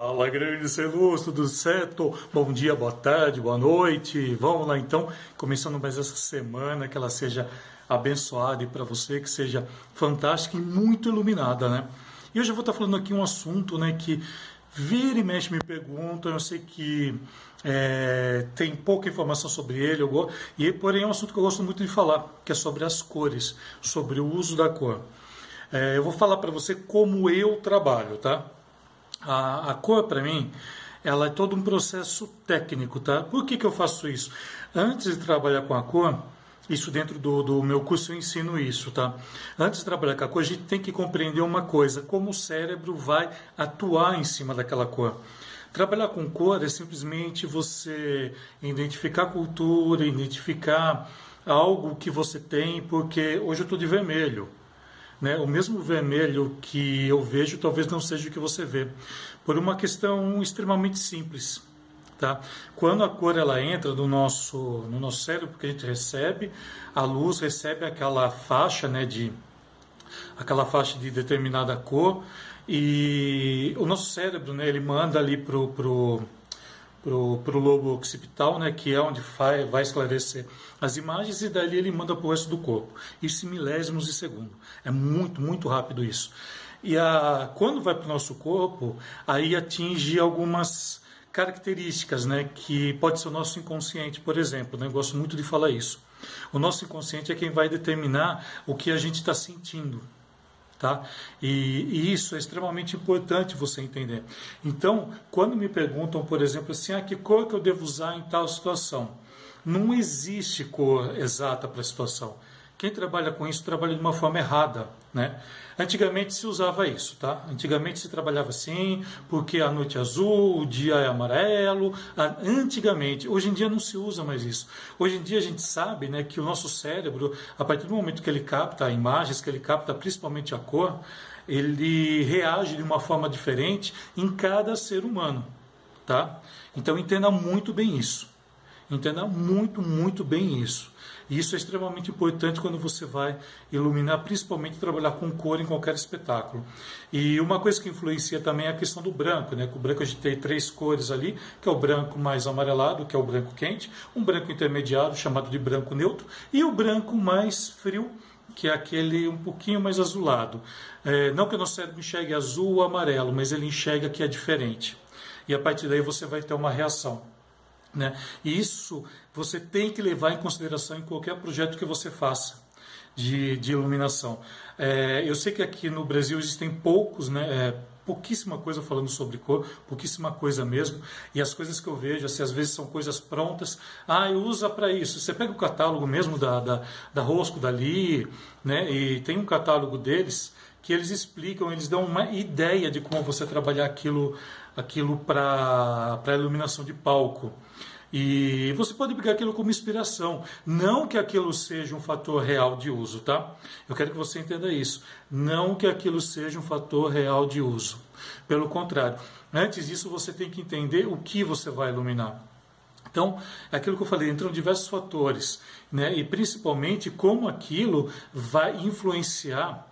Fala, grande luz, tudo certo? Bom dia, boa tarde, boa noite. Vamos lá então, começando mais essa semana, que ela seja abençoada e para você que seja fantástica e muito iluminada, né? E hoje eu vou estar falando aqui um assunto, né, que vira e mexe me perguntam, eu sei que é, tem pouca informação sobre ele, eu, e porém é um assunto que eu gosto muito de falar, que é sobre as cores, sobre o uso da cor. É, eu vou falar para você como eu trabalho, tá? A, a cor, para mim, ela é todo um processo técnico, tá? Por que, que eu faço isso? Antes de trabalhar com a cor, isso dentro do, do meu curso eu ensino isso, tá? Antes de trabalhar com a cor, a gente tem que compreender uma coisa, como o cérebro vai atuar em cima daquela cor. Trabalhar com cor é simplesmente você identificar cultura, identificar algo que você tem, porque hoje eu estou de vermelho. Né? O mesmo vermelho que eu vejo talvez não seja o que você vê, por uma questão extremamente simples. Tá? Quando a cor ela entra no nosso, no nosso cérebro, que a gente recebe, a luz recebe aquela faixa né, de aquela faixa de determinada cor e o nosso cérebro né, ele manda ali pro, pro para o lobo occipital, né, que é onde vai, vai esclarecer as imagens, e dali ele manda para o resto do corpo. Isso em milésimos de segundo. É muito, muito rápido isso. E a, quando vai para o nosso corpo, aí atinge algumas características, né, que pode ser o nosso inconsciente, por exemplo. Né, eu gosto muito de falar isso. O nosso inconsciente é quem vai determinar o que a gente está sentindo. Tá? E, e, isso é extremamente importante você entender. Então, quando me perguntam, por exemplo, assim, ah, que cor que eu devo usar em tal situação? Não existe cor exata para a situação. Quem trabalha com isso trabalha de uma forma errada, né? Antigamente se usava isso, tá? Antigamente se trabalhava assim, porque a noite é azul, o dia é amarelo. Antigamente, hoje em dia não se usa mais isso. Hoje em dia a gente sabe, né, que o nosso cérebro, a partir do momento que ele capta imagens, que ele capta principalmente a cor, ele reage de uma forma diferente em cada ser humano, tá? Então entenda muito bem isso. Entenda muito, muito bem isso. E isso é extremamente importante quando você vai iluminar, principalmente trabalhar com cor em qualquer espetáculo. E uma coisa que influencia também é a questão do branco, né? Com o branco a gente tem três cores ali, que é o branco mais amarelado, que é o branco quente, um branco intermediário, chamado de branco neutro, e o branco mais frio, que é aquele um pouquinho mais azulado. É, não que o nosso cérebro enxergue azul ou amarelo, mas ele enxerga que é diferente. E a partir daí você vai ter uma reação. Né? E isso você tem que levar em consideração em qualquer projeto que você faça de, de iluminação. É, eu sei que aqui no Brasil existem poucos, né, é, pouquíssima coisa falando sobre cor, pouquíssima coisa mesmo. E as coisas que eu vejo, assim, às vezes são coisas prontas. Ah, usa para isso. Você pega o catálogo mesmo da, da, da Rosco, dali, né, e tem um catálogo deles que eles explicam, eles dão uma ideia de como você trabalhar aquilo, aquilo para iluminação de palco. E você pode pegar aquilo como inspiração. Não que aquilo seja um fator real de uso, tá? Eu quero que você entenda isso. Não que aquilo seja um fator real de uso. Pelo contrário, antes disso você tem que entender o que você vai iluminar. Então, é aquilo que eu falei, entram diversos fatores, né? E principalmente como aquilo vai influenciar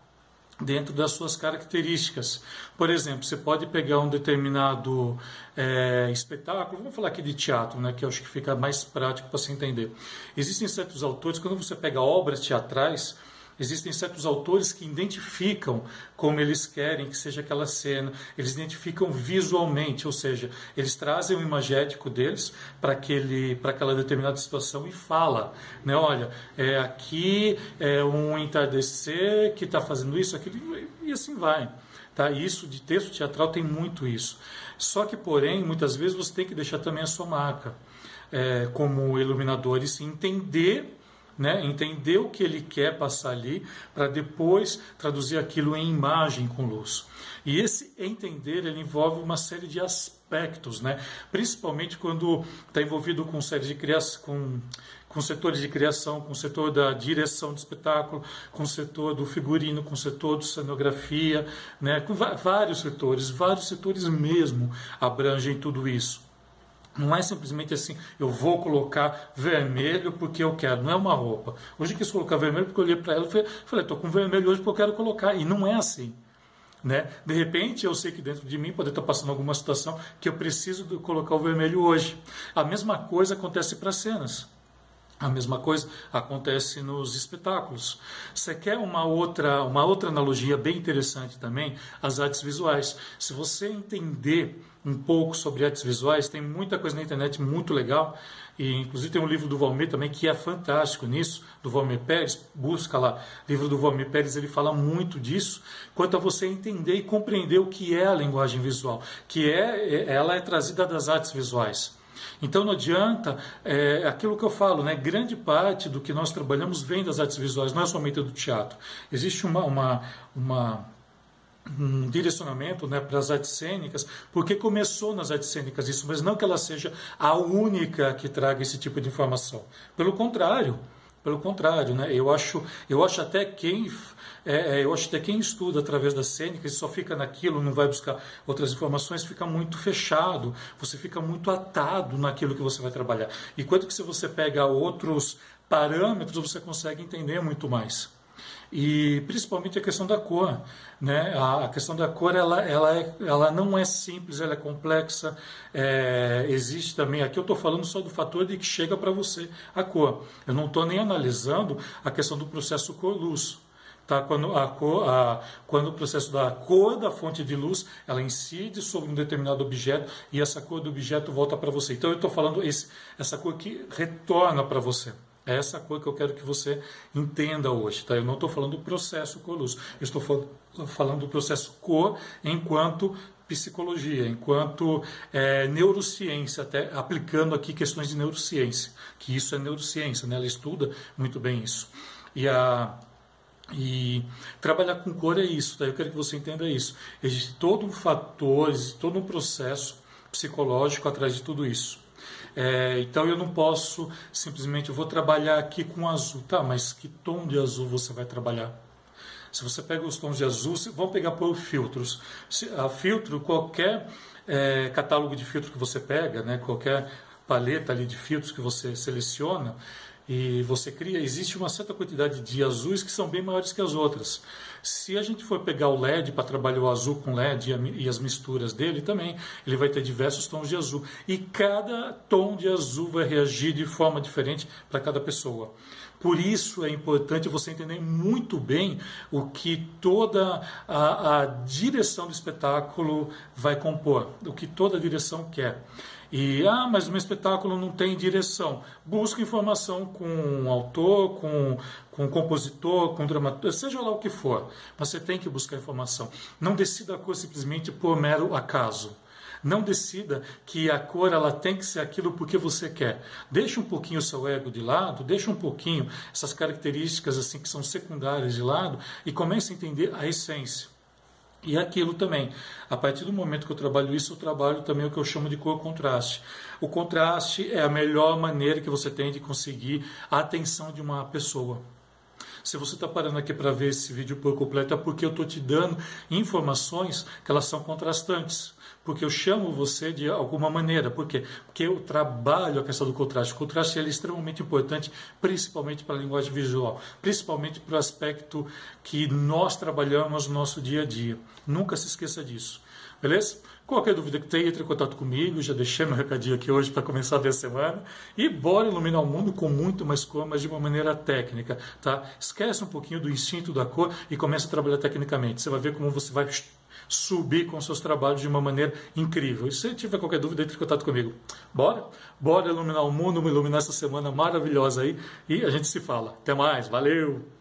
dentro das suas características. Por exemplo, você pode pegar um determinado é, espetáculo, vamos falar aqui de teatro, né, que eu acho que fica mais prático para se entender. Existem certos autores, quando você pega obras teatrais, Existem certos autores que identificam como eles querem que seja aquela cena, eles identificam visualmente, ou seja, eles trazem o imagético deles para aquela determinada situação e fala, né, olha, é aqui é um entardecer que está fazendo isso, aquilo e assim vai. Tá? Isso de texto teatral tem muito isso. Só que, porém, muitas vezes você tem que deixar também a sua marca é, como iluminador e se entender né? entender o que ele quer passar ali, para depois traduzir aquilo em imagem com luz. E esse entender ele envolve uma série de aspectos, né? principalmente quando está envolvido com série de criação, com, com setores de criação, com o setor da direção de espetáculo, com o setor do figurino, com o setor de cenografia, né? com vários setores, vários setores mesmo abrangem tudo isso. Não é simplesmente assim, eu vou colocar vermelho porque eu quero. Não é uma roupa. Hoje eu quis colocar vermelho porque eu olhei para ela e falei, estou com vermelho hoje porque eu quero colocar. E não é assim. Né? De repente, eu sei que dentro de mim pode estar passando alguma situação que eu preciso colocar o vermelho hoje. A mesma coisa acontece para cenas. A mesma coisa acontece nos espetáculos. Você quer uma outra, uma outra analogia bem interessante também? As artes visuais. Se você entender um pouco sobre artes visuais, tem muita coisa na internet muito legal. E inclusive tem um livro do Valmir também que é fantástico nisso, do Valmir Pérez, busca lá. O livro do Valmir Pérez, ele fala muito disso, quanto a você entender e compreender o que é a linguagem visual, que é ela é trazida das artes visuais. Então não adianta, é, aquilo que eu falo, né? grande parte do que nós trabalhamos vem das artes visuais, não é somente do teatro. Existe uma, uma, uma um direcionamento né, para as artes cênicas, porque começou nas artes cênicas isso, mas não que ela seja a única que traga esse tipo de informação. Pelo contrário, pelo contrário, né, eu acho, eu acho até quem é, é, eu acho que quem estuda através das cênicas e só fica naquilo, não vai buscar outras informações, fica muito fechado, você fica muito atado naquilo que você vai trabalhar. Enquanto que se você pega outros parâmetros, você consegue entender muito mais e principalmente a questão da cor, né? A, questão da cor ela, ela, é, ela não é simples, ela é complexa. É, existe também aqui eu estou falando só do fator de que chega para você a cor. Eu não estou nem analisando a questão do processo cor-luz. Tá? Quando, a cor, a, quando o processo da cor da fonte de luz ela incide sobre um determinado objeto e essa cor do objeto volta para você. Então eu estou falando esse, essa cor que retorna para você. É essa cor que eu quero que você entenda hoje. Tá? Eu não estou falando do processo cor-luz, eu estou falando do processo cor enquanto psicologia, enquanto é, neurociência, até aplicando aqui questões de neurociência, que isso é neurociência, né? ela estuda muito bem isso. E a, e trabalhar com cor é isso, tá? eu quero que você entenda isso. Existe todo um fator, existe todo um processo psicológico atrás de tudo isso. É, então eu não posso simplesmente, eu vou trabalhar aqui com azul. Tá, mas que tom de azul você vai trabalhar? Se você pega os tons de azul, vamos pegar por filtros. Se, a filtro, qualquer é, catálogo de filtro que você pega, né, qualquer paleta ali de filtros que você seleciona, e você cria, existe uma certa quantidade de azuis que são bem maiores que as outras. Se a gente for pegar o LED para trabalhar o azul com LED e, as misturas dele também, ele vai ter diversos tons de azul. E cada tom de azul vai reagir de forma diferente para cada pessoa. Por isso é importante você entender muito bem o que toda a, a direção do espetáculo vai compor, o que toda direção quer. E, ah, mas o meu espetáculo não tem direção. Busca informação com um autor, com, com um compositor, com um dramaturgo, seja lá o que for. Mas você tem que buscar informação. Não decida a coisa simplesmente por mero acaso. Não decida que a cor ela tem que ser aquilo porque você quer. Deixa um pouquinho o seu ego de lado, deixa um pouquinho essas características assim que são secundárias de lado e comece a entender a essência. E aquilo também, a partir do momento que eu trabalho isso, eu trabalho também o que eu chamo de cor contraste. O contraste é a melhor maneira que você tem de conseguir a atenção de uma pessoa. Se você está parando aqui para ver esse vídeo por completo, é porque eu estou te dando informações que elas são contrastantes porque eu chamo você de alguma maneira. Por quê? Porque eu trabalho a questão do contraste. O contraste é extremamente importante, principalmente para a linguagem visual, principalmente para o aspecto que nós trabalhamos no nosso dia a dia. Nunca se esqueça disso. Beleza? Qualquer dúvida que tenha, entre em contato comigo. Já deixei meu recadinho aqui hoje para começar a ver a semana. E bora iluminar o mundo com muito mais cor, mas de uma maneira técnica. Tá? Esquece um pouquinho do instinto da cor e comece a trabalhar tecnicamente. Você vai ver como você vai subir com seus trabalhos de uma maneira incrível. E se tiver qualquer dúvida, entre em contato comigo. Bora? Bora iluminar o mundo, iluminar essa semana maravilhosa aí e a gente se fala. Até mais, valeu!